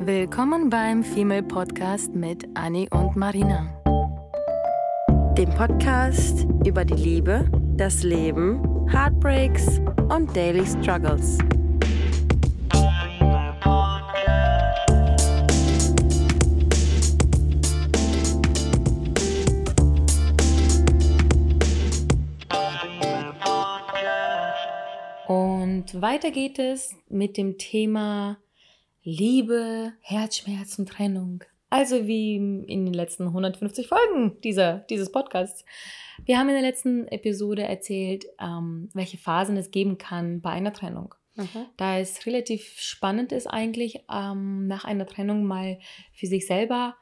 Willkommen beim Female Podcast mit Annie und Marina. Dem Podcast über die Liebe, das Leben, Heartbreaks und Daily Struggles. Und weiter geht es mit dem Thema Liebe, Herzschmerz und Trennung. Also wie in den letzten 150 Folgen dieser, dieses Podcasts. Wir haben in der letzten Episode erzählt, ähm, welche Phasen es geben kann bei einer Trennung. Mhm. Da es relativ spannend ist eigentlich, ähm, nach einer Trennung mal für sich selber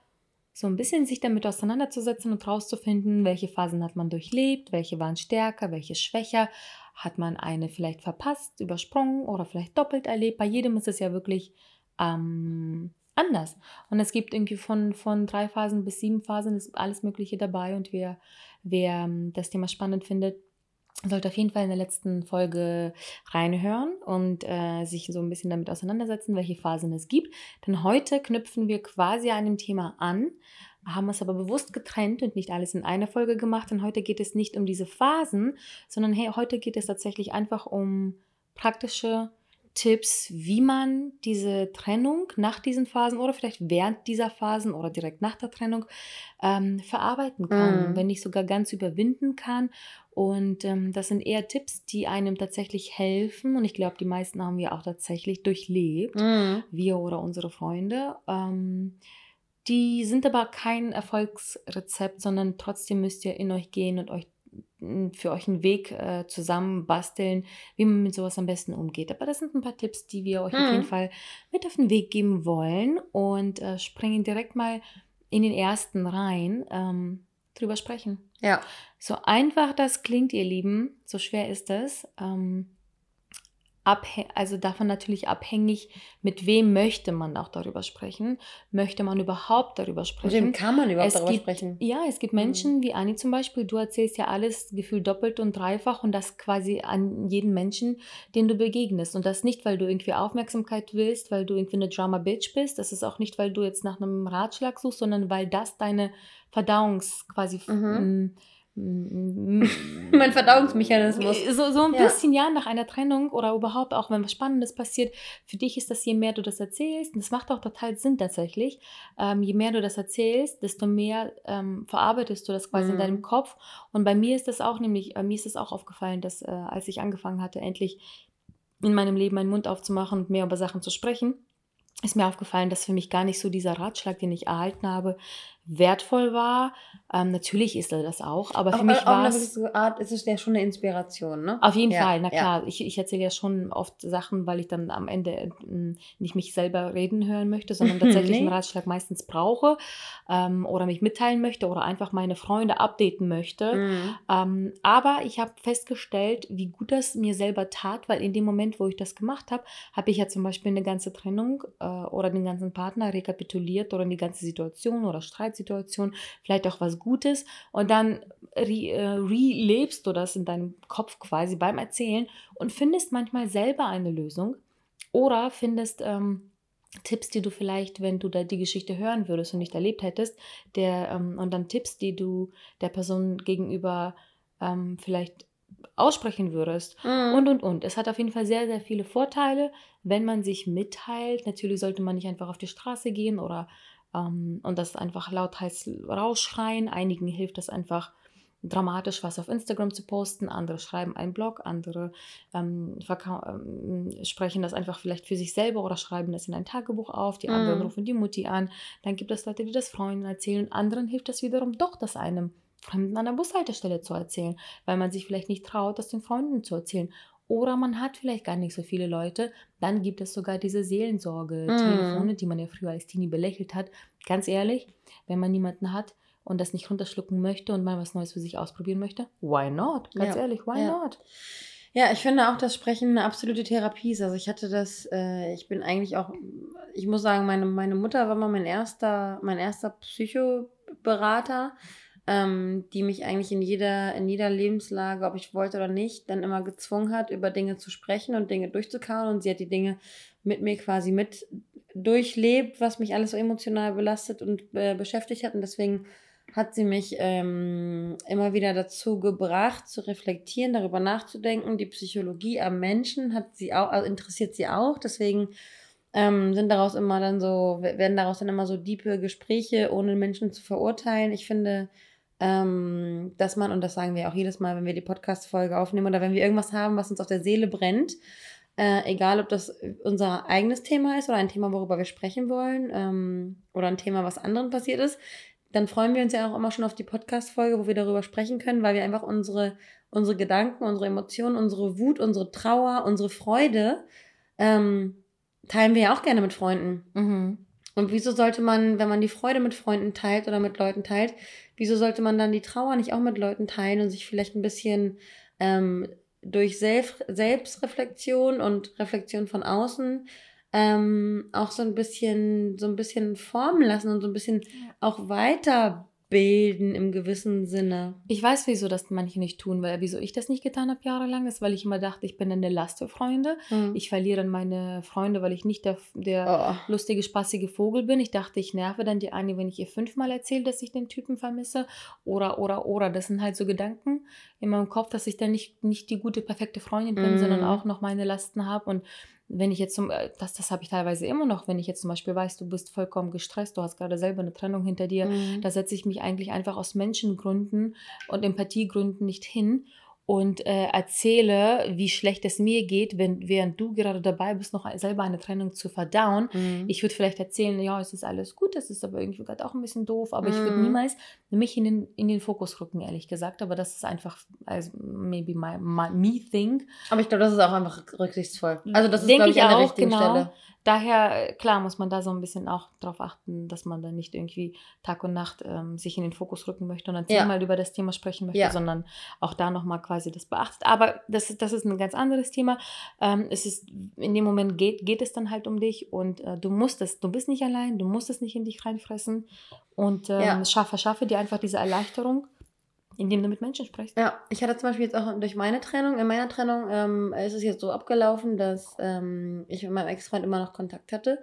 so ein bisschen sich damit auseinanderzusetzen und rauszufinden, welche Phasen hat man durchlebt, welche waren stärker, welche schwächer, hat man eine vielleicht verpasst, übersprungen oder vielleicht doppelt erlebt. Bei jedem ist es ja wirklich ähm, anders. Und es gibt irgendwie von, von drei Phasen bis sieben Phasen ist alles Mögliche dabei. Und wer, wer ähm, das Thema spannend findet, sollte auf jeden Fall in der letzten Folge reinhören und äh, sich so ein bisschen damit auseinandersetzen, welche Phasen es gibt. Denn heute knüpfen wir quasi an dem Thema an, haben es aber bewusst getrennt und nicht alles in einer Folge gemacht. Und heute geht es nicht um diese Phasen, sondern hey, heute geht es tatsächlich einfach um praktische Tipps, wie man diese Trennung nach diesen Phasen oder vielleicht während dieser Phasen oder direkt nach der Trennung ähm, verarbeiten kann, mm. wenn nicht sogar ganz überwinden kann. Und ähm, das sind eher Tipps, die einem tatsächlich helfen. Und ich glaube, die meisten haben wir auch tatsächlich durchlebt, mm. wir oder unsere Freunde. Ähm, die sind aber kein Erfolgsrezept, sondern trotzdem müsst ihr in euch gehen und euch für euch einen Weg äh, zusammen basteln, wie man mit sowas am besten umgeht. Aber das sind ein paar Tipps, die wir euch mhm. auf jeden mhm. Fall mit auf den Weg geben wollen und äh, springen direkt mal in den ersten rein, ähm, drüber sprechen. Ja. So einfach das klingt, ihr Lieben, so schwer ist es. Ähm, also davon natürlich abhängig, mit wem möchte man auch darüber sprechen. Möchte man überhaupt darüber sprechen? Mit wem kann man überhaupt es darüber gibt, sprechen? Ja, es gibt Menschen mhm. wie Anni zum Beispiel, du erzählst ja alles gefühlt doppelt und dreifach und das quasi an jeden Menschen, den du begegnest. Und das nicht, weil du irgendwie Aufmerksamkeit willst, weil du irgendwie eine Drama-Bitch bist. Das ist auch nicht, weil du jetzt nach einem Ratschlag suchst, sondern weil das deine Verdauungs quasi... Mhm mein Verdauungsmechanismus. So, so ein ja. bisschen ja nach einer Trennung oder überhaupt auch, wenn was Spannendes passiert, für dich ist das, je mehr du das erzählst, und das macht auch total Sinn tatsächlich, ähm, je mehr du das erzählst, desto mehr ähm, verarbeitest du das quasi mhm. in deinem Kopf. Und bei mir ist das auch nämlich, bei mir ist es auch aufgefallen, dass äh, als ich angefangen hatte, endlich in meinem Leben meinen Mund aufzumachen und mehr über Sachen zu sprechen, ist mir aufgefallen, dass für mich gar nicht so dieser Ratschlag, den ich erhalten habe, wertvoll war. Ähm, natürlich ist er das auch, aber für mich war es... Art ist es ja schon eine Inspiration, ne? Auf jeden ja, Fall, na klar. Ja. Ich, ich erzähle ja schon oft Sachen, weil ich dann am Ende äh, nicht mich selber reden hören möchte, sondern tatsächlich nee. einen Ratschlag meistens brauche ähm, oder mich mitteilen möchte oder einfach meine Freunde updaten möchte. Mhm. Ähm, aber ich habe festgestellt, wie gut das mir selber tat, weil in dem Moment, wo ich das gemacht habe, habe ich ja zum Beispiel eine ganze Trennung äh, oder den ganzen Partner rekapituliert oder die ganze Situation oder Streit Situation, vielleicht auch was Gutes und dann äh, relebst du das in deinem Kopf quasi beim Erzählen und findest manchmal selber eine Lösung oder findest ähm, Tipps, die du vielleicht, wenn du da die Geschichte hören würdest und nicht erlebt hättest, der, ähm, und dann Tipps, die du der Person gegenüber ähm, vielleicht aussprechen würdest mhm. und und und. Es hat auf jeden Fall sehr, sehr viele Vorteile, wenn man sich mitteilt. Natürlich sollte man nicht einfach auf die Straße gehen oder ähm, und das einfach laut heiß rausschreien. Einigen hilft das einfach dramatisch was auf Instagram zu posten, andere schreiben einen Blog, andere ähm, ähm, sprechen das einfach vielleicht für sich selber oder schreiben das in ein Tagebuch auf, die anderen mm. rufen die Mutti an, dann gibt es Leute, die das Freunden erzählen, anderen hilft das wiederum doch, das einem Fremden an der Bushaltestelle zu erzählen, weil man sich vielleicht nicht traut, das den Freunden zu erzählen oder man hat vielleicht gar nicht so viele Leute. Dann gibt es sogar diese Seelensorge-Telefone, mm. die man ja früher als Teenie belächelt hat. Ganz ehrlich, wenn man niemanden hat und das nicht runterschlucken möchte und mal was Neues für sich ausprobieren möchte, why not? Ganz ja. ehrlich, why ja. not? Ja, ich finde auch, dass Sprechen eine absolute Therapie ist. Also ich hatte das, äh, ich bin eigentlich auch, ich muss sagen, meine, meine Mutter war mal mein erster, mein erster Psychoberater ähm, die mich eigentlich in jeder, in jeder Lebenslage, ob ich wollte oder nicht, dann immer gezwungen hat, über Dinge zu sprechen und Dinge durchzukauen. Und sie hat die Dinge mit mir quasi mit durchlebt, was mich alles so emotional belastet und äh, beschäftigt hat. Und deswegen hat sie mich ähm, immer wieder dazu gebracht, zu reflektieren, darüber nachzudenken. Die Psychologie am Menschen hat sie auch, also interessiert sie auch. Deswegen ähm, sind daraus immer dann so, werden daraus dann immer so diepe Gespräche, ohne Menschen zu verurteilen. Ich finde, ähm, dass man, und das sagen wir auch jedes Mal, wenn wir die Podcast-Folge aufnehmen oder wenn wir irgendwas haben, was uns auf der Seele brennt, äh, egal ob das unser eigenes Thema ist oder ein Thema, worüber wir sprechen wollen, ähm, oder ein Thema, was anderen passiert ist, dann freuen wir uns ja auch immer schon auf die Podcast-Folge, wo wir darüber sprechen können, weil wir einfach unsere, unsere Gedanken, unsere Emotionen, unsere Wut, unsere Trauer, unsere Freude ähm, teilen wir ja auch gerne mit Freunden. Mhm. Und wieso sollte man, wenn man die Freude mit Freunden teilt oder mit Leuten teilt, wieso sollte man dann die Trauer nicht auch mit Leuten teilen und sich vielleicht ein bisschen ähm, durch Selbst Selbstreflexion und Reflexion von außen ähm, auch so ein bisschen, so ein bisschen formen lassen und so ein bisschen auch weiter bilden im gewissen Sinne. Ich weiß, wieso das manche nicht tun, weil wieso ich das nicht getan habe jahrelang, ist, weil ich immer dachte, ich bin eine Last für Freunde. Mhm. Ich verliere dann meine Freunde, weil ich nicht der, der oh. lustige, spaßige Vogel bin. Ich dachte, ich nerve dann die eine, wenn ich ihr fünfmal erzähle, dass ich den Typen vermisse. Oder, oder, oder. Das sind halt so Gedanken in meinem Kopf, dass ich dann nicht, nicht die gute, perfekte Freundin bin, mhm. sondern auch noch meine Lasten habe und wenn ich jetzt zum, äh, das, das habe ich teilweise immer noch, wenn ich jetzt zum Beispiel weiß, du bist vollkommen gestresst, du hast gerade selber eine Trennung hinter dir, mhm. da setze ich mich eigentlich einfach aus Menschengründen und Empathiegründen nicht hin und äh, erzähle, wie schlecht es mir geht, wenn, während du gerade dabei bist, noch selber eine Trennung zu verdauen. Mhm. Ich würde vielleicht erzählen, ja, es ist alles gut, es ist aber irgendwie gerade auch ein bisschen doof, aber mhm. ich würde niemals mich in den, in den Fokus rücken, ehrlich gesagt. Aber das ist einfach, also maybe my, my me thing. Aber ich glaube, das ist auch einfach rücksichtsvoll. Also das ist, glaube ich, an der richtigen genau. Stelle daher, klar, muss man da so ein bisschen auch darauf achten, dass man da nicht irgendwie Tag und Nacht ähm, sich in den Fokus rücken möchte und dann ja. zehnmal über das Thema sprechen möchte, ja. sondern auch da nochmal quasi das beachtet. Aber das ist, das ist ein ganz anderes Thema. Ähm, es ist, in dem Moment geht, geht es dann halt um dich und äh, du musst es, du bist nicht allein, du musst es nicht in dich reinfressen und ähm, ja. schaffe, schaffe dir einfach diese Erleichterung indem du mit Menschen sprichst. Ja, ich hatte zum Beispiel jetzt auch durch meine Trennung, in meiner Trennung ähm, ist es jetzt so abgelaufen, dass ähm, ich mit meinem Ex-Freund immer noch Kontakt hatte.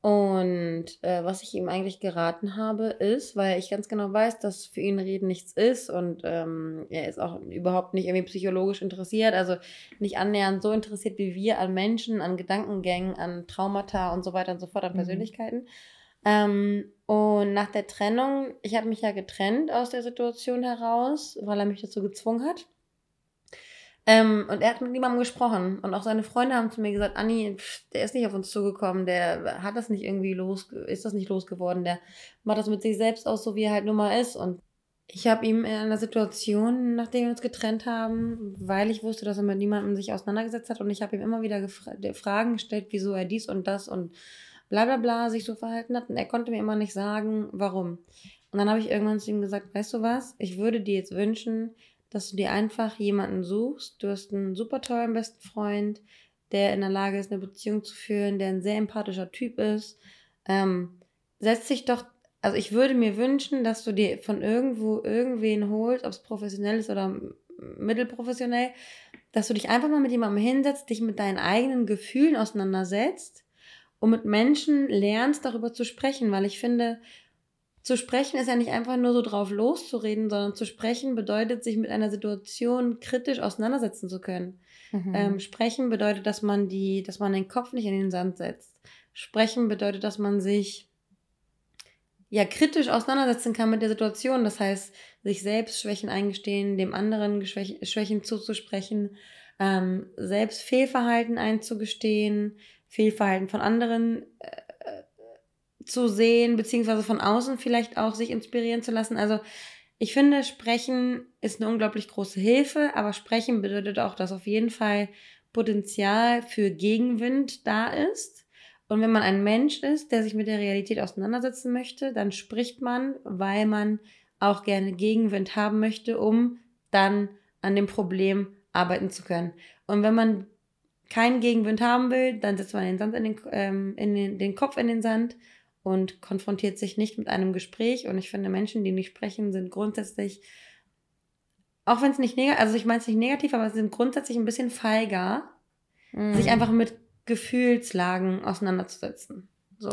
Und äh, was ich ihm eigentlich geraten habe, ist, weil ich ganz genau weiß, dass für ihn Reden nichts ist und ähm, er ist auch überhaupt nicht irgendwie psychologisch interessiert, also nicht annähernd so interessiert wie wir an Menschen, an Gedankengängen, an Traumata und so weiter und so fort, an mhm. Ähm, und nach der Trennung, ich habe mich ja getrennt aus der Situation heraus, weil er mich dazu gezwungen hat. Ähm, und er hat mit niemandem gesprochen. Und auch seine Freunde haben zu mir gesagt, Anni, der ist nicht auf uns zugekommen, der hat das nicht irgendwie los, ist das nicht losgeworden, der macht das mit sich selbst aus, so wie er halt nun mal ist. Und ich habe ihm in einer Situation, nachdem wir uns getrennt haben, weil ich wusste, dass er mit niemandem sich auseinandergesetzt hat und ich habe ihm immer wieder Fragen gestellt, wieso er dies und das und bla bla bla sich so verhalten hat und er konnte mir immer nicht sagen, warum. Und dann habe ich irgendwann zu ihm gesagt, weißt du was, ich würde dir jetzt wünschen, dass du dir einfach jemanden suchst. Du hast einen super tollen besten Freund, der in der Lage ist, eine Beziehung zu führen, der ein sehr empathischer Typ ist. Ähm, setz dich doch, also ich würde mir wünschen, dass du dir von irgendwo irgendwen holst, ob es professionell ist oder mittelprofessionell, dass du dich einfach mal mit jemandem hinsetzt, dich mit deinen eigenen Gefühlen auseinandersetzt und mit Menschen lernst, darüber zu sprechen, weil ich finde, zu sprechen ist ja nicht einfach nur so drauf loszureden, sondern zu sprechen bedeutet, sich mit einer Situation kritisch auseinandersetzen zu können. Mhm. Ähm, sprechen bedeutet, dass man die, dass man den Kopf nicht in den Sand setzt. Sprechen bedeutet, dass man sich ja kritisch auseinandersetzen kann mit der Situation. Das heißt, sich selbst Schwächen eingestehen, dem anderen Schwächen zuzusprechen, ähm, selbst Fehlverhalten einzugestehen, Fehlverhalten von anderen äh, zu sehen, beziehungsweise von außen vielleicht auch sich inspirieren zu lassen. Also ich finde, Sprechen ist eine unglaublich große Hilfe, aber Sprechen bedeutet auch, dass auf jeden Fall Potenzial für Gegenwind da ist. Und wenn man ein Mensch ist, der sich mit der Realität auseinandersetzen möchte, dann spricht man, weil man auch gerne Gegenwind haben möchte, um dann an dem Problem arbeiten zu können. Und wenn man keinen Gegenwind haben will, dann setzt man den, Sand in den, ähm, in den, den Kopf in den Sand und konfrontiert sich nicht mit einem Gespräch. Und ich finde, Menschen, die nicht sprechen, sind grundsätzlich, auch wenn es nicht negativ, also ich meine es nicht negativ, aber sie sind grundsätzlich ein bisschen feiger, mhm. sich einfach mit Gefühlslagen auseinanderzusetzen. So.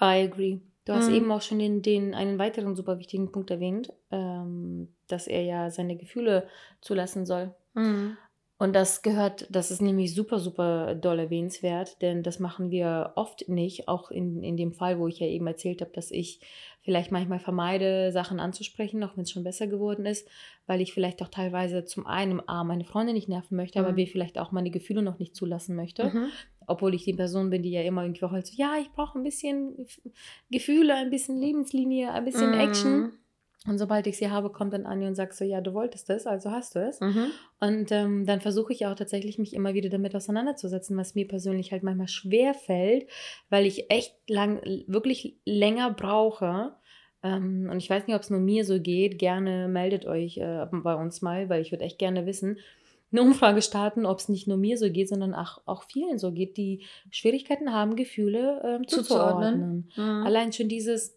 I agree. Du hast Mhm. eben auch schon den, den einen weiteren super wichtigen Punkt erwähnt, ähm, dass er ja seine Gefühle zulassen soll. Mhm. Und das gehört, das ist nämlich super, super doll erwähnenswert, denn das machen wir oft nicht, auch in, in dem Fall, wo ich ja eben erzählt habe, dass ich vielleicht manchmal vermeide, Sachen anzusprechen, auch wenn es schon besser geworden ist, weil ich vielleicht auch teilweise zum einen A, meine Freunde nicht nerven möchte, aber Mhm. B, vielleicht auch meine Gefühle noch nicht zulassen möchte Mhm. obwohl ich die Person bin, die ja immer irgendwie auch halt so, ja, ich brauche ein bisschen Gefühle, ein bisschen Lebenslinie, ein bisschen Mhm. Action. Und sobald ich sie habe, kommt dann Anja und sagt so, ja, du wolltest es, also hast du es. Mhm. Und ähm, dann versuche ich auch tatsächlich, mich immer wieder damit auseinanderzusetzen, was mir persönlich halt manchmal schwer fällt, weil ich echt lang, wirklich länger brauche. Ähm, und ich weiß nicht, ob es nur mir so geht. Gerne meldet euch äh, bei uns mal, weil ich würde echt gerne wissen, eine Umfrage starten, ob es nicht nur mir so geht, sondern auch, auch vielen so geht, die Schwierigkeiten haben, Gefühle ähm, zuzuordnen. Zuzuordnen. Mhm. Allein schon dieses,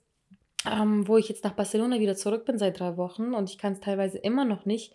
ähm, wo ich jetzt nach Barcelona wieder zurück bin seit drei Wochen und ich kann es teilweise immer noch nicht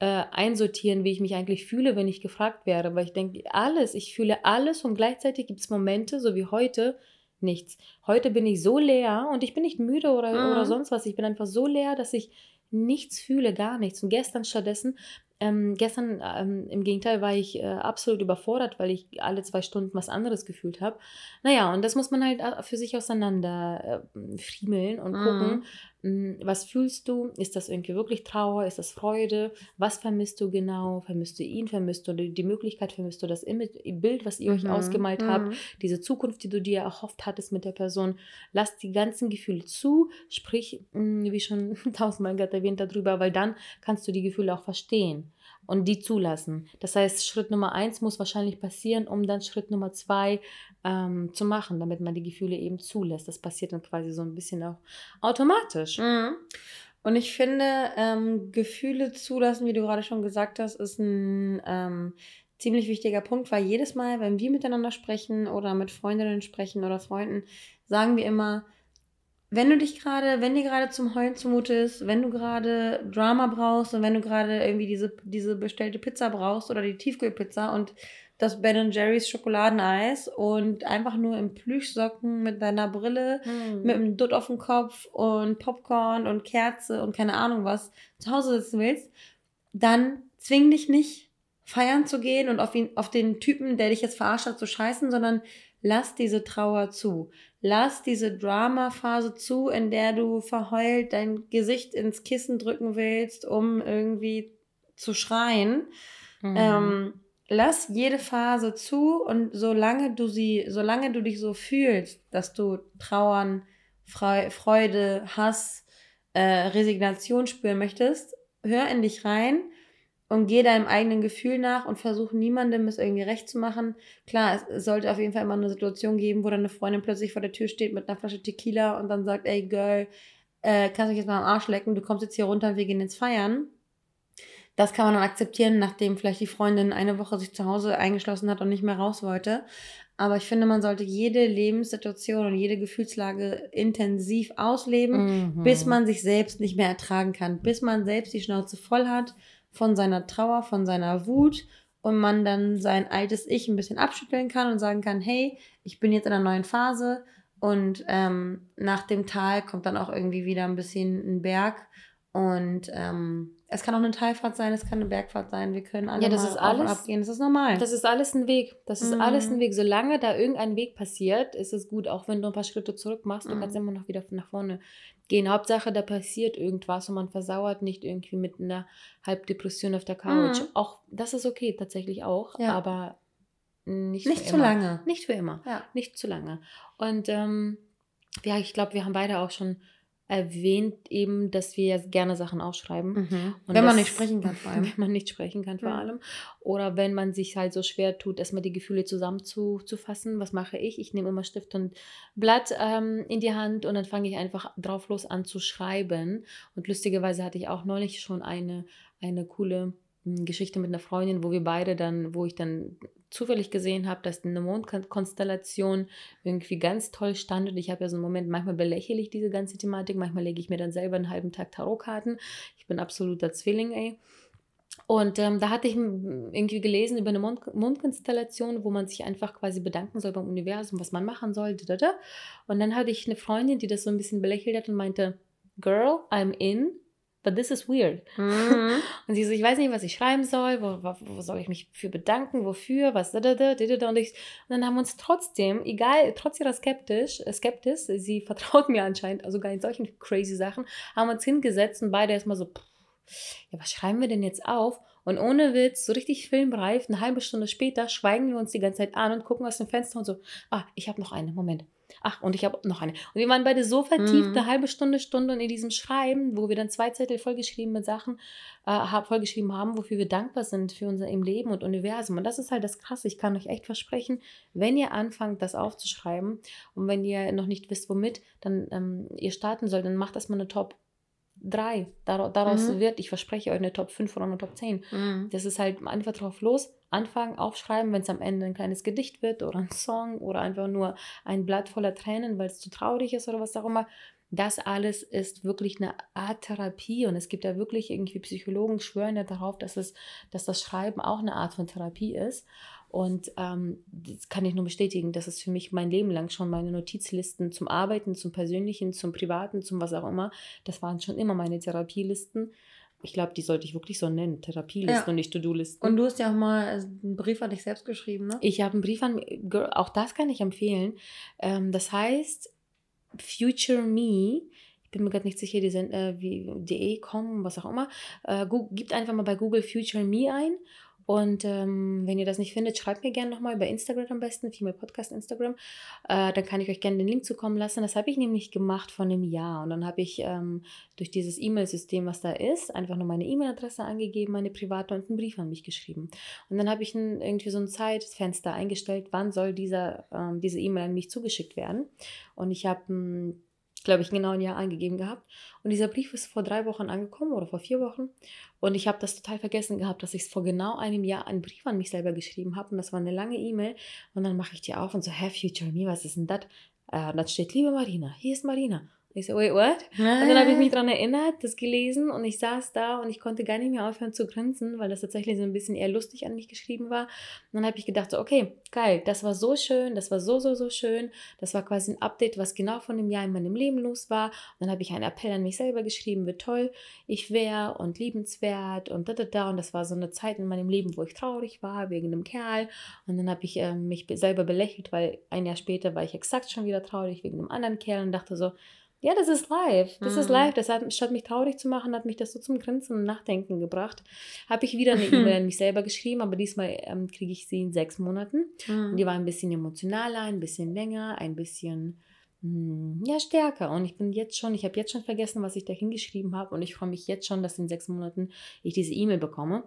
äh, einsortieren, wie ich mich eigentlich fühle, wenn ich gefragt werde. Weil ich denke, alles, ich fühle alles und gleichzeitig gibt es Momente, so wie heute, nichts. Heute bin ich so leer und ich bin nicht müde oder, Mhm. oder sonst was. Ich bin einfach so leer, dass ich nichts fühle, gar nichts. Und gestern stattdessen, ähm, gestern ähm, im Gegenteil war ich äh, absolut überfordert, weil ich alle zwei Stunden was anderes gefühlt habe. Naja, und das muss man halt äh, für sich auseinander äh, friemeln und gucken, Mhm. Mh, was fühlst du? Ist das irgendwie wirklich Trauer? Ist das Freude? Was vermisst du genau? Vermisst du ihn? Vermisst du die, Möglichkeit? Vermisst du das Image, Bild, was ihr euch Mhm. ausgemalt habt? Mhm. diese Zukunft, die du dir erhofft hattest mit der Person. Lass die ganzen Gefühle zu, sprich, mh, wie schon tausendmal gerade erwähnt, darüber, weil dann kannst du die Gefühle auch verstehen und die zulassen. Das heißt, Schritt Nummer eins muss wahrscheinlich passieren, um dann Schritt Nummer zwei ähm, zu machen, damit man die Gefühle eben zulässt. Das passiert dann quasi so ein bisschen auch automatisch. Mhm. Und ich finde, ähm, Gefühle zulassen, wie du gerade schon gesagt hast, ist ein ähm, ziemlich wichtiger Punkt, weil jedes Mal, wenn wir miteinander sprechen oder mit Freundinnen sprechen oder Freunden, sagen wir immer, wenn du dich gerade, wenn dir gerade zum Heulen zumute ist, wenn du gerade Drama brauchst und wenn du gerade irgendwie diese, diese bestellte Pizza brauchst oder die Tiefkühlpizza und das Ben Jerry's Schokoladeneis und einfach nur im Plüschsocken mit deiner Brille mit einem Dutt auf dem Kopf und Popcorn und Kerze und keine Ahnung was zu Hause sitzen willst, dann zwing dich nicht feiern zu gehen und auf ihn, auf den Typen, der dich jetzt verarscht hat, zu scheißen, sondern lass diese Trauer zu. Lass diese Drama-Phase zu, in der du verheult dein Gesicht ins Kissen drücken willst, um irgendwie zu schreien. Mhm. Ähm, lass jede Phase zu und solange du sie, solange du dich so fühlst, dass du Trauern, Freu Freude, Hass, äh, Resignation spüren möchtest, hör in dich rein und geh deinem eigenen Gefühl nach und versuch niemandem es irgendwie recht zu machen. Klar, es, es sollte auf jeden Fall immer eine Situation geben, wo deine Freundin plötzlich vor der Tür steht mit einer Flasche Tequila und dann sagt, ey Girl, äh, kannst du mich jetzt mal am Arsch lecken, du kommst jetzt hier runter und wir gehen jetzt feiern. Das kann man dann akzeptieren, nachdem vielleicht die Freundin eine Woche sich zu Hause eingeschlossen hat und nicht mehr raus wollte. Aber ich finde, man sollte jede Lebenssituation und jede Gefühlslage intensiv ausleben, Mhm. bis man sich selbst nicht mehr ertragen kann, bis man selbst die Schnauze voll hat von seiner Trauer, von seiner Wut und man dann sein altes Ich ein bisschen abschütteln kann und sagen kann, hey, ich bin jetzt in einer neuen Phase und ähm, nach dem Tal kommt dann auch irgendwie wieder ein bisschen ein Berg und ähm, es kann auch eine Talfahrt sein, es kann eine Bergfahrt sein, wir können alle Ja, das mal ist alles- ab gehen, das ist normal. Das ist alles ein Weg. Das ist Mhm. alles ein Weg. Solange da irgendein Weg passiert, ist es gut. Auch wenn du ein paar Schritte zurück machst, du Mhm. kannst immer noch wieder nach vorne gehen. Hauptsache, da passiert irgendwas und man versauert nicht irgendwie mit einer Halbdepression auf der Couch. Mhm. Auch das ist okay, tatsächlich auch. Ja. Aber nicht, nicht zu immer. lange. Nicht für immer. Ja. Nicht zu lange. Und ähm, ja, ich glaube, wir haben beide auch schon erwähnt, eben, dass wir ja gerne Sachen aufschreiben. Mhm. Und Wenn man das- nicht sprechen kann, vor allem. Wenn man nicht sprechen kann, vor Mhm. allem. Oder wenn man sich halt so schwer tut, erstmal die Gefühle zusammenzufassen. Was mache ich? Ich nehme immer Stift und Blatt ähm, in die Hand und dann fange ich einfach drauf los an zu schreiben. Und lustigerweise hatte ich auch neulich schon eine, eine coole mh, Geschichte mit einer Freundin, wo wir beide dann, wo ich dann zufällig gesehen habe, dass eine Mondkonstellation irgendwie ganz toll stand und ich habe ja so einen Moment, manchmal belächle ich diese ganze Thematik, manchmal lege ich mir dann selber einen halben Tag Tarotkarten. Ich bin absoluter Zwilling, ey. Und ähm, da hatte ich irgendwie gelesen über eine Mond Mondkonstellation, wo man sich einfach quasi bedanken soll beim Universum, was man machen soll. Und dann hatte ich eine Freundin, die das so ein bisschen belächelt hat und meinte, Girl, I'm in, but this is weird. Mhm. Und sie so, ich weiß nicht, was ich schreiben soll, wo, wo, wo soll ich mich für bedanken, wofür, was, da, da, da, da, da. Und, ich, und dann haben wir uns trotzdem, egal, trotz ihrer skeptisch, äh, Skeptis, sie vertraut mir anscheinend, also gar in solchen crazy Sachen, haben wir uns hingesetzt und beide erstmal so, pff, ja, was schreiben wir denn jetzt auf? Und ohne Witz, so richtig filmreif, eine halbe Stunde später schweigen wir uns die ganze Zeit an und gucken aus dem Fenster und so, ah, ich habe noch eine, Moment. Ach, und ich habe noch eine. Und wir waren beide so vertieft, mhm. eine halbe Stunde, Stunde in diesem Schreiben, wo wir dann zwei Zettel vollgeschrieben mit Sachen äh, vollgeschrieben haben, wofür wir dankbar sind für unser im Leben und Universum. Und das ist halt das Krasse. Ich kann euch echt versprechen, wenn ihr anfangt, das aufzuschreiben und wenn ihr noch nicht wisst, womit, dann ähm, ihr starten sollt, dann macht das mal eine Top drei. Daraus mhm. wird, ich verspreche euch, eine Top 5 oder eine Top 10. Mhm. Das ist halt einfach drauf los, anfangen, aufschreiben, wenn es am Ende ein kleines Gedicht wird oder ein Song oder einfach nur ein Blatt voller Tränen, weil es zu traurig ist oder was auch immer. Das alles ist wirklich eine Art Therapie und es gibt ja wirklich irgendwie Psychologen schwören ja darauf, dass, es, dass das Schreiben auch eine Art von Therapie ist. Und ähm, das kann ich nur bestätigen, das ist für mich mein Leben lang schon meine Notizlisten zum Arbeiten, zum Persönlichen, zum Privaten, zum was auch immer. Das waren schon immer meine Therapielisten. Ich glaube, die sollte ich wirklich so nennen, Therapielisten ja. und nicht To-Do-Listen. Und du hast ja auch mal einen Brief an dich selbst geschrieben, ne? Ich habe einen Brief an, auch das kann ich empfehlen. Ähm, das heißt, Future Me, ich bin mir gerade nicht sicher, die sind äh, wie de, com, was auch immer, äh, gibt einfach mal bei Google Future Me ein und ähm, wenn ihr das nicht findet, schreibt mir gerne nochmal über Instagram am besten, Female Podcast Instagram. Äh, dann kann ich euch gerne den Link zukommen lassen. Das habe ich nämlich gemacht vor einem Jahr. Und dann habe ich ähm, durch dieses E-Mail-System, was da ist, einfach nur meine E-Mail-Adresse angegeben, meine private und einen Brief an mich geschrieben. Und dann habe ich ein, irgendwie so ein Zeitfenster eingestellt, wann soll dieser, ähm, diese E-Mail an mich zugeschickt werden. Und ich habe hm, glaube ich, genau ein Jahr angegeben gehabt. Und dieser Brief ist vor drei Wochen angekommen oder vor vier Wochen. Und ich habe das total vergessen gehabt, dass ich vor genau einem Jahr einen Brief an mich selber geschrieben habe. Und das war eine lange E-Mail. Und dann mache ich die auf und so, Have Future Me, was ist denn das? Äh, da steht, liebe Marina, hier ist Marina. Ich so, wait, what? Und dann habe ich mich daran erinnert, das gelesen und ich saß da und ich konnte gar nicht mehr aufhören zu grinsen, weil das tatsächlich so ein bisschen eher lustig an mich geschrieben war. Und dann habe ich gedacht, so, okay, geil, das war so schön, das war so, so, so schön. Das war quasi ein Update, was genau von dem Jahr in meinem Leben los war. Und dann habe ich einen Appell an mich selber geschrieben, wie toll ich wäre und liebenswert und da, da, da. Und das war so eine Zeit in meinem Leben, wo ich traurig war wegen einem Kerl. Und dann habe ich äh, mich selber belächelt, weil ein Jahr später war ich exakt schon wieder traurig wegen einem anderen Kerl und dachte so, ja, das ist live. Das mhm. ist live. Das hat, statt mich traurig zu machen, hat mich das so zum Grinsen und Nachdenken gebracht. Habe ich wieder eine E-Mail an mich selber geschrieben, aber diesmal ähm, kriege ich sie in sechs Monaten. Mhm. Und die war ein bisschen emotionaler, ein bisschen länger, ein bisschen mh, hm, ja, stärker. Und ich bin jetzt schon, ich habe jetzt schon vergessen, was ich da hingeschrieben habe. Und ich freue mich jetzt schon, dass in sechs Monaten ich diese E-Mail bekomme.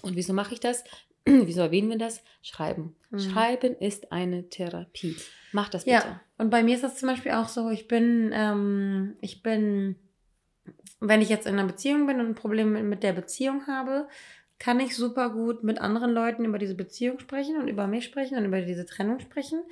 Und wieso mache ich das? wieso erwähnen wir das? Schreiben. Mhm. Schreiben ist eine Therapie. Mach das bitte. Ja, und bei mir ist das zum Beispiel auch so, ich bin, ähm, ich bin, wenn ich jetzt in einer Beziehung bin und ein Problem mit der Beziehung habe, kann ich super gut mit anderen Leuten über diese Beziehung sprechen und über mich sprechen und über diese Trennung sprechen.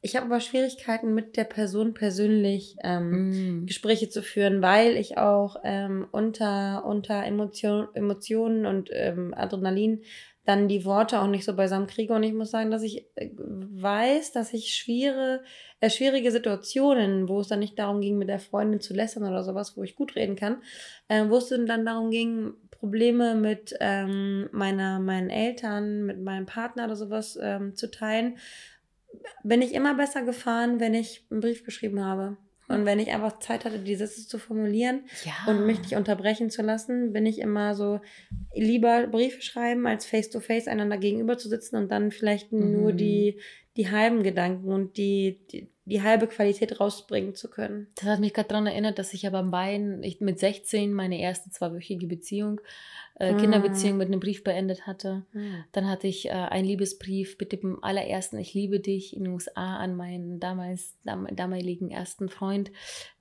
Ich habe aber Schwierigkeiten mit der Person persönlich ähm, mm. Gespräche zu führen, weil ich auch ähm, unter, unter Emotion, Emotionen und ähm, Adrenalin dann die Worte auch nicht so beisammen kriege. Und ich muss sagen, dass ich äh, weiß, dass ich schwere, äh, schwierige Situationen, wo es dann nicht darum ging, mit der Freundin zu lästern oder sowas, wo ich gut reden kann, äh, wo es dann darum ging, Probleme mit ähm, meiner, meinen Eltern, mit meinem Partner oder sowas ähm, zu teilen, bin ich immer besser gefahren, wenn ich einen Brief geschrieben habe. Und wenn ich einfach Zeit hatte, die Sätze zu formulieren ja. und mich nicht unterbrechen zu lassen, bin ich immer so lieber Briefe schreiben, als face-to-face -face einander gegenüber zu sitzen und dann vielleicht mhm. nur die, die halben Gedanken und die, die, die halbe Qualität rausbringen zu können. Das hat mich gerade daran erinnert, dass ich aber beiden, ich mit 16 meine erste zweiwöchige Beziehung äh, Kinderbeziehung mit einem Brief beendet hatte. Mhm. Dann hatte ich äh, einen Liebesbrief mit dem allerersten Ich liebe dich in den USA an meinen damals dam damaligen ersten Freund,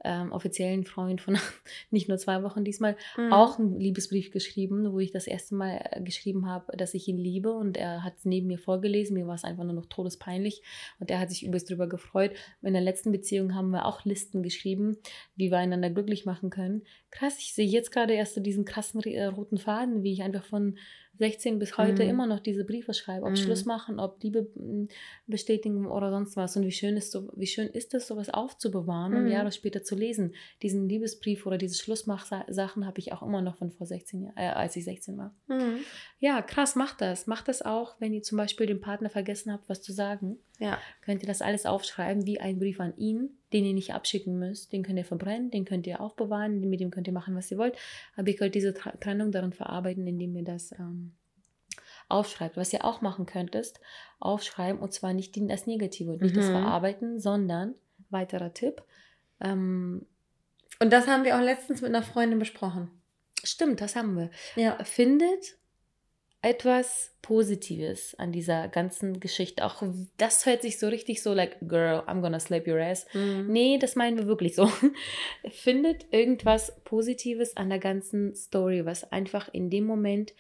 ähm, offiziellen Freund von nicht nur zwei Wochen diesmal, mhm. auch einen Liebesbrief geschrieben, wo ich das erste Mal äh, geschrieben habe, dass ich ihn liebe und er hat es neben mir vorgelesen. Mir war es einfach nur noch todespeinlich und er hat sich übelst drüber gefreut In der letzten Beziehung haben wir auch Listen geschrieben, wie wir einander glücklich machen können. Krass, ich sehe jetzt gerade erst so diesen krassen äh, roten Faden, wie ich einfach von 16 bis heute mhm. immer noch diese Briefe schreibe, ob mhm. Schluss machen, ob Liebe hm, bestätigen oder sonst was. Und wie schön ist so, wie schön ist es, sowas aufzubewahren mhm. und Jahre später zu lesen. Diesen Liebesbrief oder diese Schlussmach-Sachen habe ich auch immer noch von vor 16 Jahren, äh, als ich 16 war. Mhm. Ja, krass, macht das. Macht das auch, wenn ihr zum Beispiel dem Partner vergessen habt, was zu sagen. Ja. Könnt ihr das alles aufschreiben, wie ein Brief an ihn, den ihr nicht abschicken müsst. Den könnt ihr verbrennen, den könnt ihr aufbewahren, mit dem könnt ihr machen, was ihr wollt. Aber ihr könnt diese Trennung darin verarbeiten, indem ihr das ähm, aufschreibt. Was ihr auch machen könntest, aufschreiben und zwar nicht das Negative und nicht mhm. das Verarbeiten, sondern, weiterer Tipp. Ähm, und das haben wir auch letztens mit einer Freundin besprochen. Stimmt, das haben wir. Ja. Findet etwas Positives an dieser ganzen Geschichte. Auch das hört sich so richtig so like, girl, I'm gonna slap your ass. Mhm. Nee, das meinen wir wirklich so. Findet irgendwas Positives an der ganzen Story, was einfach in dem Moment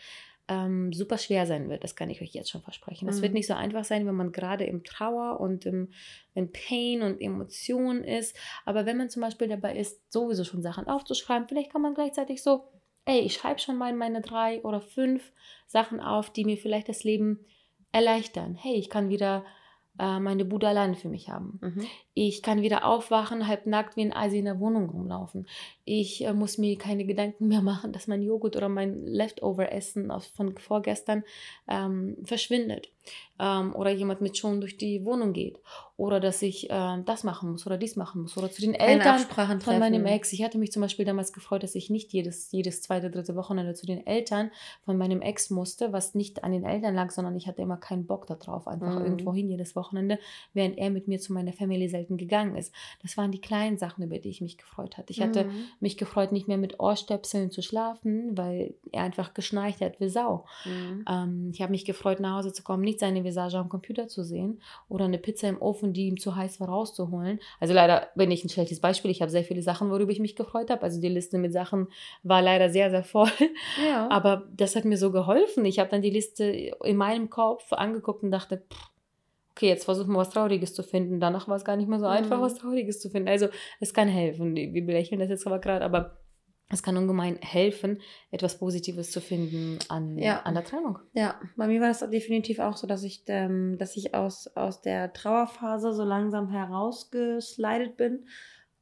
ähm, super schwer sein wird. Das kann ich euch jetzt schon versprechen. Das mhm. wird nicht so einfach sein, wenn man gerade im Trauer und im, im Pain und Emotionen ist. Aber wenn man zum Beispiel dabei ist, sowieso schon Sachen aufzuschreiben, vielleicht kann man gleichzeitig so, ey, ich schreibe schon mal meine drei oder fünf Sachen auf, die mir vielleicht das Leben erleichtern. Hey, ich kann wieder äh, meine Bude alleine für mich haben. Mhm. Ich kann wieder aufwachen, halb nackt wie ein Eis in der Wohnung rumlaufen. Ich äh, muss mir keine Gedanken mehr machen, dass mein Joghurt oder mein Leftover-Essen von vorgestern ähm, verschwindet. Ähm, oder jemand mit Schuhen durch die Wohnung geht. Oder dass ich äh, das machen muss oder dies machen muss. Oder zu den keine Eltern von meinem Ex. Ich hatte mich zum Beispiel damals gefreut, dass ich nicht jedes, jedes zweite, dritte Wochenende zu den Eltern von meinem Ex musste, was nicht an den Eltern lag, sondern ich hatte immer keinen Bock darauf, einfach mhm. irgendwo hin jedes Wochenende, während er mit mir zu meiner Family selten gegangen ist. Das waren die kleinen Sachen, über die ich mich gefreut hatte. Ich hatte mhm. mich gefreut, nicht mehr mit Ohrstöpseln zu schlafen, weil er einfach geschnarcht hat wie Sau. Mhm. Ähm, ich habe mich gefreut, nach Hause zu kommen, nicht seine Visage am Computer zu sehen oder eine Pizza im Ofen, die ihm zu heiß war, rauszuholen. Also leider bin ich ein schlechtes Beispiel. Ich habe sehr viele Sachen, worüber ich mich gefreut habe. Also die Liste mit Sachen war leider sehr, sehr voll. Ja. Aber das hat mir so geholfen. Ich habe dann die Liste in meinem Kopf angeguckt und dachte, pff, okay, jetzt versuchen wir was Trauriges zu finden. Danach war es gar nicht mehr so einfach, mhm. was Trauriges zu finden. Also es kann helfen. Wir belächeln das jetzt aber gerade, aber es kann ungemein helfen, etwas Positives zu finden an, ja. an der Trennung. Ja, bei mir war das definitiv auch so, dass ich, ähm, dass ich aus, aus der Trauerphase so langsam herausgeslidet bin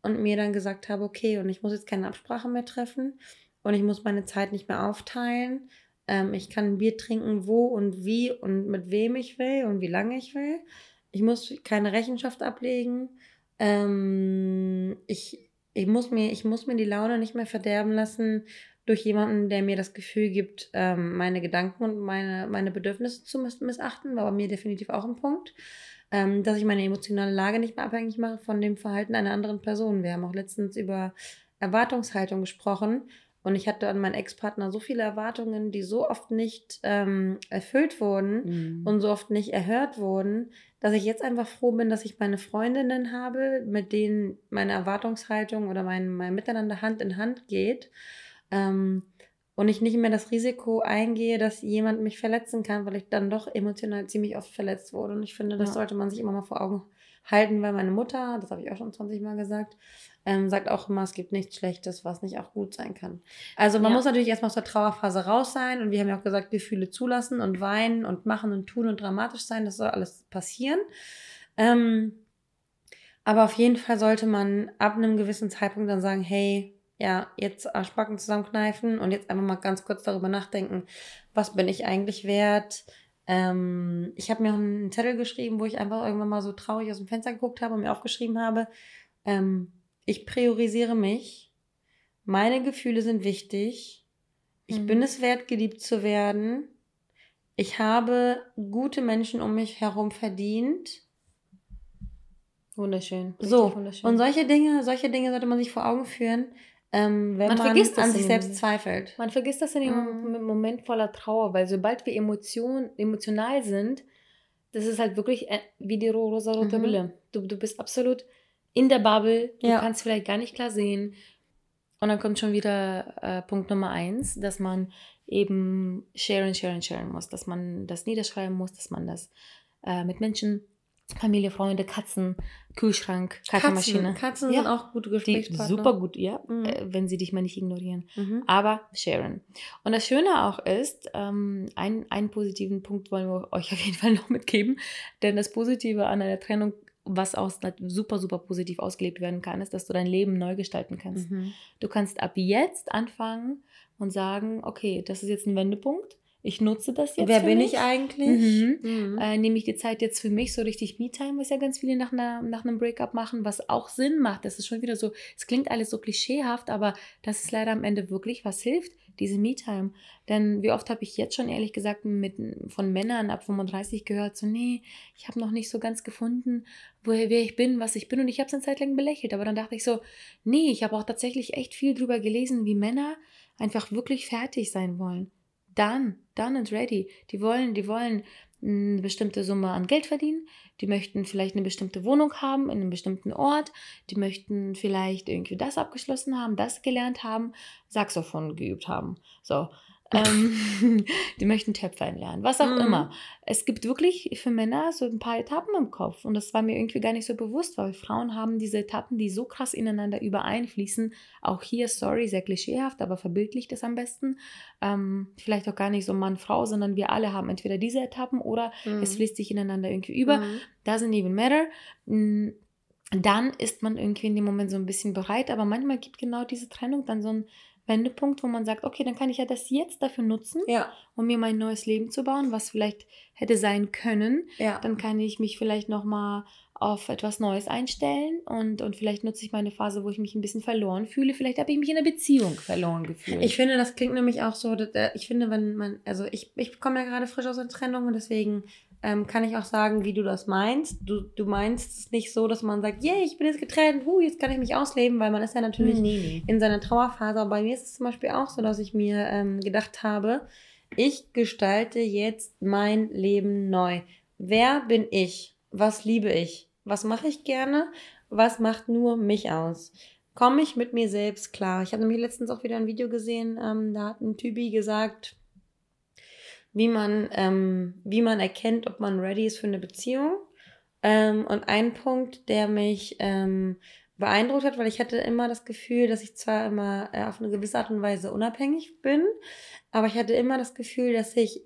und mir dann gesagt habe, okay, und ich muss jetzt keine Absprache mehr treffen und ich muss meine Zeit nicht mehr aufteilen, ähm, ich kann ein Bier trinken, wo und wie und mit wem ich will und wie lange ich will. Ich muss keine Rechenschaft ablegen. Ähm, ich, ich, muss mir, ich muss mir die Laune nicht mehr verderben lassen durch jemanden, der mir das Gefühl gibt, ähm, meine Gedanken und meine, meine Bedürfnisse zu missachten, war bei mir definitiv auch ein Punkt. Ähm, dass ich meine emotionale Lage nicht mehr abhängig mache von dem Verhalten einer anderen Person. Wir haben auch letztens über Erwartungshaltung gesprochen. Und ich hatte an meinen Ex-Partner so viele Erwartungen, die so oft nicht ähm, erfüllt wurden mhm. und so oft nicht erhört wurden, dass ich jetzt einfach froh bin, dass ich meine Freundinnen habe, mit denen meine Erwartungshaltung oder mein, mein Miteinander Hand in Hand geht. Ähm, und ich nicht mehr das Risiko eingehe, dass jemand mich verletzen kann, weil ich dann doch emotional ziemlich oft verletzt wurde. Und ich finde, das ja. sollte man sich immer mal vor Augen halten, weil meine Mutter, das habe ich auch schon 20 Mal gesagt, ähm, sagt auch immer, es gibt nichts Schlechtes, was nicht auch gut sein kann. Also man ja. muss natürlich erstmal aus der Trauerphase raus sein und wir haben ja auch gesagt, Gefühle zulassen und weinen und machen und tun und dramatisch sein, das soll alles passieren. Ähm, aber auf jeden Fall sollte man ab einem gewissen Zeitpunkt dann sagen, hey, ja, jetzt Arschbacken zusammenkneifen und jetzt einfach mal ganz kurz darüber nachdenken, was bin ich eigentlich wert? Ähm, ich habe mir auch einen Zettel geschrieben, wo ich einfach irgendwann mal so traurig aus dem Fenster geguckt habe und mir aufgeschrieben habe, ähm, ich priorisiere mich. Meine Gefühle sind wichtig. Ich mhm. bin es wert, geliebt zu werden. Ich habe gute Menschen um mich herum verdient. Wunderschön. So. Wunderschön. Und solche Dinge, solche Dinge sollte man sich vor Augen führen, ähm, wenn man, man an sich selbst zweifelt. Man vergisst das in dem mhm. Moment voller Trauer, weil sobald wir Emotion, emotional sind, das ist halt wirklich äh, wie die rosa-rote mhm. Brille. Du, du bist absolut in der Bubble, du ja. kannst vielleicht gar nicht klar sehen. Und dann kommt schon wieder äh, Punkt Nummer eins, dass man eben sharen, sharen, sharen muss, dass man das niederschreiben muss, dass man das äh, mit Menschen Familie, Freunde, Katzen, Kühlschrank, Kaffeemaschine. Katzen, Katzen ja. sind auch gute Gesprächspartner. Die super gut, ja, mhm. äh, wenn sie dich mal nicht ignorieren. Mhm. Aber Sharon. Und das Schöne auch ist, ähm, ein, einen positiven Punkt wollen wir euch auf jeden Fall noch mitgeben, denn das Positive an einer Trennung was auch super, super positiv ausgelebt werden kann, ist, dass du dein Leben neu gestalten kannst. Mhm. Du kannst ab jetzt anfangen und sagen, okay, das ist jetzt ein Wendepunkt ich nutze das jetzt. Wer bin mich. ich eigentlich? Mhm. Mhm. Äh, nehme ich die Zeit jetzt für mich, so richtig Me-Time, was ja ganz viele nach, einer, nach einem Breakup machen, was auch Sinn macht. Das ist schon wieder so, es klingt alles so klischeehaft, aber das ist leider am Ende wirklich, was hilft, diese Me-Time. Denn wie oft habe ich jetzt schon ehrlich gesagt mit, von Männern ab 35 gehört, so, nee, ich habe noch nicht so ganz gefunden, woher wer ich bin, was ich bin. Und ich habe es eine Zeit lang belächelt. Aber dann dachte ich so, nee, ich habe auch tatsächlich echt viel drüber gelesen, wie Männer einfach wirklich fertig sein wollen done, done and ready. Die wollen, die wollen eine bestimmte Summe an Geld verdienen, die möchten vielleicht eine bestimmte Wohnung haben in einem bestimmten Ort, die möchten vielleicht irgendwie das abgeschlossen haben, das gelernt haben, Saxophon geübt haben. So, ähm, die möchten Töpfern lernen, was auch mhm. immer. Es gibt wirklich für Männer so ein paar Etappen im Kopf und das war mir irgendwie gar nicht so bewusst, weil Frauen haben diese Etappen, die so krass ineinander übereinfließen. Auch hier, sorry, sehr klischeehaft, aber verbildlicht es am besten. Ähm, vielleicht auch gar nicht so Mann-Frau, sondern wir alle haben entweder diese Etappen oder mhm. es fließt sich ineinander irgendwie über. Mhm. Doesn't even matter. Mm, dann ist man irgendwie in dem Moment so ein bisschen bereit, aber manchmal gibt genau diese Trennung dann so ein Wendepunkt, wo man sagt, okay, dann kann ich ja das jetzt dafür nutzen, ja. um mir mein neues Leben zu bauen, was vielleicht hätte sein können. Ja. Dann kann ich mich vielleicht nochmal auf etwas Neues einstellen und, und vielleicht nutze ich meine Phase, wo ich mich ein bisschen verloren fühle. Vielleicht habe ich mich in einer Beziehung verloren gefühlt. Ich finde, das klingt nämlich auch so, dass, ich finde, wenn man, also ich, ich komme ja gerade frisch aus einer Trennung und deswegen ähm, kann ich auch sagen, wie du das meinst. Du, du meinst es nicht so, dass man sagt, yay, ich bin jetzt getrennt, huh, jetzt kann ich mich ausleben, weil man ist ja natürlich nee, nee. in seiner Trauerphase. Aber bei mir ist es zum Beispiel auch so, dass ich mir ähm, gedacht habe, ich gestalte jetzt mein Leben neu. Wer bin ich? Was liebe ich? Was mache ich gerne? Was macht nur mich aus? Komme ich mit mir selbst klar? Ich habe nämlich letztens auch wieder ein Video gesehen, ähm, da hat ein Typi gesagt, wie man, ähm, wie man erkennt, ob man ready ist für eine Beziehung. Ähm, und ein Punkt, der mich ähm, beeindruckt hat, weil ich hatte immer das Gefühl, dass ich zwar immer äh, auf eine gewisse Art und Weise unabhängig bin, aber ich hatte immer das Gefühl, dass ich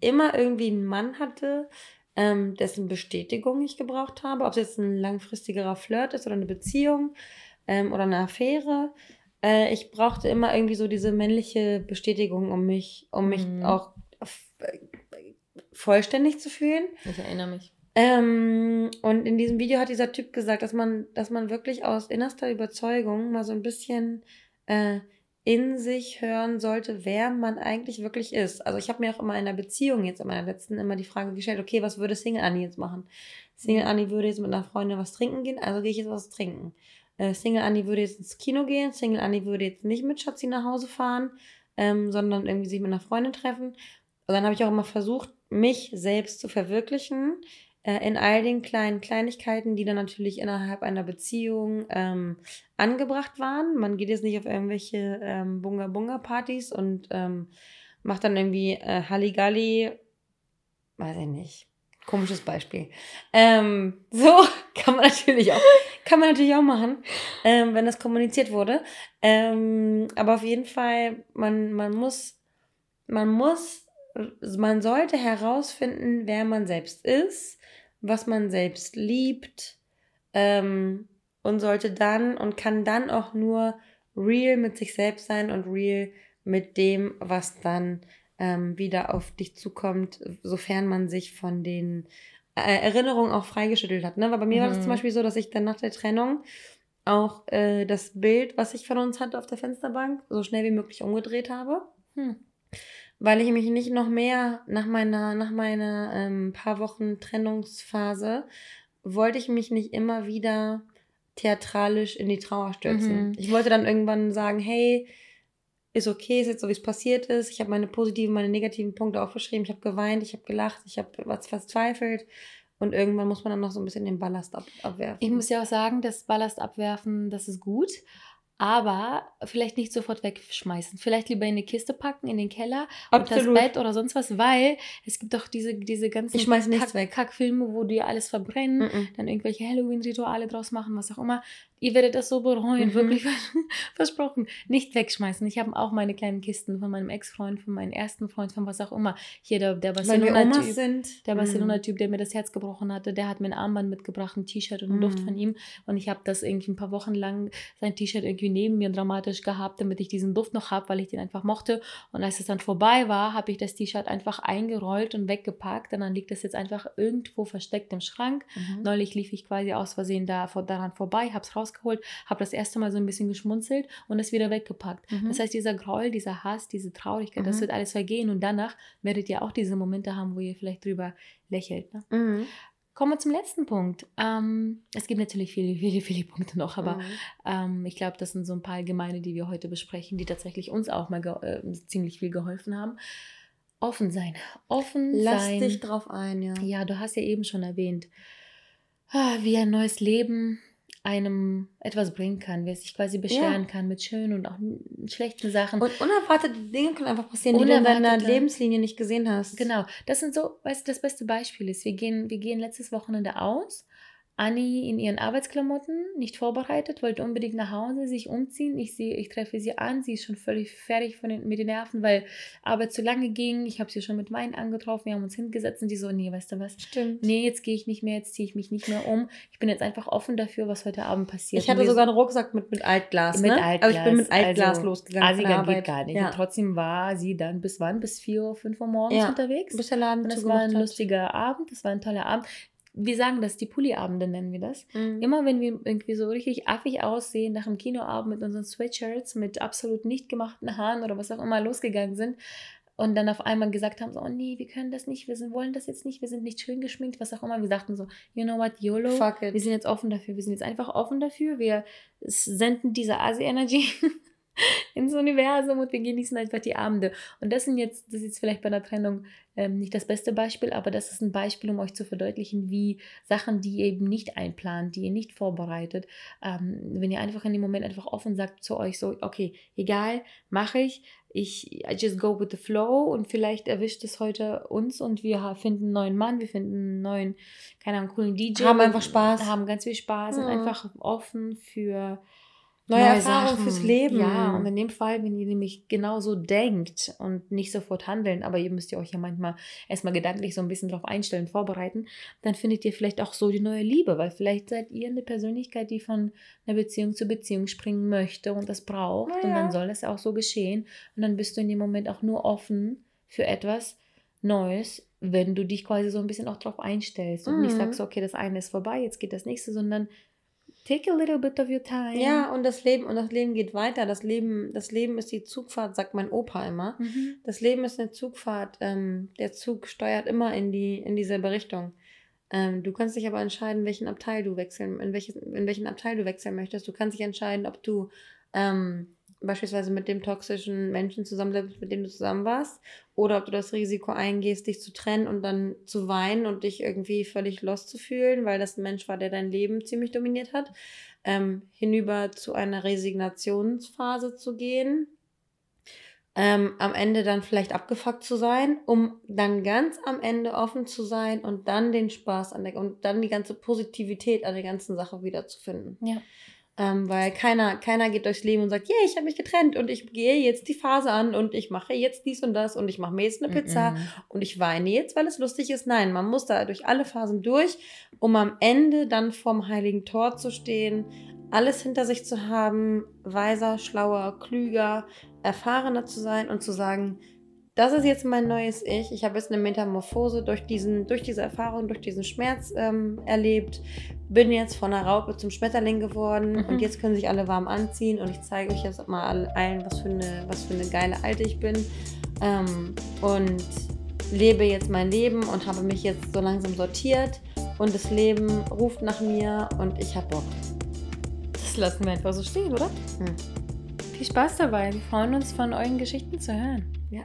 immer irgendwie einen Mann hatte, ähm, dessen Bestätigung ich gebraucht habe, ob es jetzt ein langfristigerer Flirt ist oder eine Beziehung ähm, oder eine Affäre. Äh, ich brauchte immer irgendwie so diese männliche Bestätigung, um mich, um mich mhm. auch vollständig zu fühlen. Ich erinnere mich. Ähm, und in diesem Video hat dieser Typ gesagt, dass man, dass man wirklich aus innerster Überzeugung mal so ein bisschen äh, in sich hören sollte, wer man eigentlich wirklich ist. Also ich habe mir auch immer in der Beziehung jetzt in meiner letzten immer die Frage gestellt, okay, was würde Single Annie jetzt machen? Single mhm. Annie würde jetzt mit einer Freundin was trinken gehen, also gehe ich jetzt was trinken. Äh, Single Annie würde jetzt ins Kino gehen, Single Annie würde jetzt nicht mit Schatzi nach Hause fahren, ähm, sondern irgendwie sich mit einer Freundin treffen. Und dann habe ich auch immer versucht, mich selbst zu verwirklichen äh, in all den kleinen Kleinigkeiten, die dann natürlich innerhalb einer Beziehung ähm, angebracht waren. Man geht jetzt nicht auf irgendwelche ähm, Bunga-Bunga-Partys und ähm, macht dann irgendwie äh, Halligalli, weiß ich nicht. Komisches Beispiel. Ähm, so kann man natürlich auch, kann man natürlich auch machen, ähm, wenn das kommuniziert wurde. Ähm, aber auf jeden Fall, man, man muss, man muss man sollte herausfinden, wer man selbst ist, was man selbst liebt ähm, und sollte dann und kann dann auch nur real mit sich selbst sein und real mit dem, was dann ähm, wieder auf dich zukommt, sofern man sich von den äh, Erinnerungen auch freigeschüttelt hat. Ne? Weil bei mir mhm. war das zum mhm. Beispiel so, dass ich dann nach der Trennung auch äh, das Bild, was ich von uns hatte auf der Fensterbank, so schnell wie möglich umgedreht habe. Hm weil ich mich nicht noch mehr nach meiner, nach meiner ähm, paar Wochen Trennungsphase, wollte ich mich nicht immer wieder theatralisch in die Trauer stürzen. Mhm. Ich wollte dann irgendwann sagen, hey, ist okay, ist jetzt so, wie es passiert ist. Ich habe meine positiven, meine negativen Punkte aufgeschrieben. Ich habe geweint, ich habe gelacht, ich habe was verzweifelt. Und irgendwann muss man dann noch so ein bisschen den Ballast ab abwerfen. Ich muss ja auch sagen, das Ballast abwerfen, das ist gut. Aber vielleicht nicht sofort wegschmeißen. Vielleicht lieber in eine Kiste packen, in den Keller, Absolut. unter das Bett oder sonst was, weil es gibt doch diese, diese ganzen Kack. Kackfilme, wo die alles verbrennen, Mhm. dann irgendwelche Halloween-Rituale draus machen, was auch immer. Ihr werdet das so bereuen, Mhm. wirklich versprochen. Nicht wegschmeißen. Ich habe auch meine kleinen Kisten von meinem Ex-Freund, von meinem ersten Freund, von was auch immer. Hier der, der Barcelona-Typ. Der mhm. Barcelona-Typ, der mir das Herz gebrochen hatte, der hat mir ein Armband mitgebracht, ein T-Shirt und einen Duft Mhm. von ihm. Und ich habe das irgendwie ein paar Wochen lang, sein T-Shirt irgendwie neben mir dramatisch gehabt, damit ich diesen Duft noch habe, weil ich den einfach mochte. Und als es dann vorbei war, habe ich das T-Shirt einfach eingerollt und weggepackt. Und dann liegt das jetzt einfach irgendwo versteckt im Schrank. Mhm. Neulich lief ich quasi aus Versehen da, vor, daran vorbei, habe es rausgeholt, habe das erste Mal so ein bisschen geschmunzelt und es wieder weggepackt. Mhm. Das heißt, dieser Groll, dieser Hass, diese Traurigkeit, das Mhm. wird alles vergehen und danach werdet ihr auch diese Momente haben, wo ihr vielleicht drüber lächelt. Ne? Mhm. Kommen wir zum letzten Punkt. Ähm, es gibt natürlich viele, viele, viele Punkte noch, aber Mhm. ähm, ich glaube, das sind so ein paar allgemeine, die wir heute besprechen, die tatsächlich uns auch mal äh, ziemlich viel geholfen haben. Offen sein. Offen Lass sein. dich drauf ein, ja. Ja, du hast ja eben schon erwähnt, ah, wie ein neues Leben einem etwas bringen kann, es sich quasi beschweren kann mit schönen und auch schlechten Sachen. Und unerwartete Dinge können einfach passieren, die du in deiner. Lebenslinie nicht gesehen hast. Genau, das sind so, weißt du, das beste Beispiel ist, wir gehen, wir gehen letztes Wochenende aus. Anni in ihren Arbeitsklamotten, nicht vorbereitet, wollte unbedingt nach Hause, sich umziehen. Ich sehe, ich treffe sie an, sie ist schon völlig fertig von den, mit den Nerven, weil Arbeit zu lange ging. Ich habe sie schon mit Wein angetroffen, wir haben uns hingesetzt und die so, nee, weißt du was? Stimmt. Nee, jetzt gehe ich nicht mehr, jetzt ziehe ich mich nicht mehr um. Ich bin jetzt einfach offen dafür, was heute Abend passiert. Ich hatte sogar einen Rucksack mit, mit Altglas. Mit ne? Altglas, Aber ich bin mit Altglas also losgegangen. Asiger Arbeit. geht gar nicht. Ja. Und trotzdem war sie dann bis wann? Bis 4 Uhr, 5 Uhr morgens Ja. unterwegs. Bis der Laden Und es war ein hat. lustiger Abend, es war ein toller Abend. Wir sagen das, die Pulli-Abende nennen wir das. Mhm. Immer wenn wir irgendwie so richtig affig aussehen, nach dem Kinoabend mit unseren Sweatshirts, mit absolut nicht gemachten Haaren oder was auch immer losgegangen sind und dann auf einmal gesagt haben, so, oh nee, wir können das nicht, wir sind, wollen das jetzt nicht, wir sind nicht schön geschminkt, was auch immer. Wir sagten so, you know what, YOLO, Fuck it. wir sind jetzt offen dafür, wir sind jetzt einfach offen dafür, wir senden diese Asi-Energy ins Universum und wir genießen einfach die Abende. Und das sind jetzt, das ist jetzt vielleicht bei einer Trennung ähm, nicht das beste Beispiel, aber das ist ein Beispiel, um euch zu verdeutlichen, wie Sachen, die ihr eben nicht einplant, die ihr nicht vorbereitet, ähm, wenn ihr einfach in dem Moment einfach offen sagt zu euch so, okay, egal, mache ich, ich I just go with the flow und vielleicht erwischt es heute uns und wir finden einen neuen Mann, wir finden einen neuen, keine Ahnung, coolen DJ. Haben einfach Spaß. Haben ganz viel Spaß, sind Mhm. einfach offen für Neue Erfahrungen Sachen. fürs Leben. Ja, und in dem Fall, wenn ihr nämlich genauso denkt und nicht sofort handeln, aber ihr müsst ja euch ja manchmal erstmal gedanklich so ein bisschen drauf einstellen, vorbereiten, dann findet ihr vielleicht auch so die neue Liebe, weil vielleicht seid ihr eine Persönlichkeit, die von einer Beziehung zu Beziehung springen möchte und das braucht und Naja. dann soll das auch so geschehen und dann bist du in dem Moment auch nur offen für etwas Neues, wenn du dich quasi so ein bisschen auch drauf einstellst und nicht Mhm. sagst, okay, das eine ist vorbei, jetzt geht das nächste, sondern take a little bit of your time. Ja, und das Leben, und das Leben geht weiter. Das Leben, das Leben ist die Zugfahrt, sagt mein Opa immer. Mhm. Das Leben ist eine Zugfahrt. Ähm, der Zug steuert immer in, die, in dieselbe Richtung. Ähm, du kannst dich aber entscheiden, welchen Abteil du wechseln, in, welches, in welchen Abteil du wechseln möchtest. Du kannst dich entscheiden, ob du ähm, beispielsweise mit dem toxischen Menschen zusammenlebst, mit dem du zusammen warst, oder ob du das Risiko eingehst, dich zu trennen und dann zu weinen und dich irgendwie völlig lost zu fühlen, weil das ein Mensch war, der dein Leben ziemlich dominiert hat, ähm, hinüber zu einer Resignationsphase zu gehen, ähm, am Ende dann vielleicht abgefuckt zu sein, um dann ganz am Ende offen zu sein und dann den Spaß an der und dann die ganze Positivität an der ganzen Sache wiederzufinden. Ja. Ähm, weil keiner, keiner geht durchs Leben und sagt, yeah, ich habe mich getrennt und ich gehe jetzt die Phase an und ich mache jetzt dies und das und ich mache mir jetzt eine Pizza Mhm. und ich weine jetzt, weil es lustig ist. Nein, man muss da durch alle Phasen durch, um am Ende dann vorm heiligen Tor zu stehen, alles hinter sich zu haben, weiser, schlauer, klüger, erfahrener zu sein und zu sagen, das ist jetzt mein neues Ich. Ich habe jetzt eine Metamorphose durch, diesen, durch diese Erfahrung, durch diesen Schmerz ähm, erlebt. Bin jetzt von einer Raupe zum Schmetterling geworden Mhm. und jetzt können sich alle warm anziehen und ich zeige euch jetzt mal all- allen, was für eine, was für eine geile Alte ich bin. Ähm, und lebe jetzt mein Leben und habe mich jetzt so langsam sortiert und das Leben ruft nach mir und ich habe Bock. Das lassen wir einfach so stehen, oder? Hm. Viel Spaß dabei. Wir freuen uns, von euren Geschichten zu hören. Ja.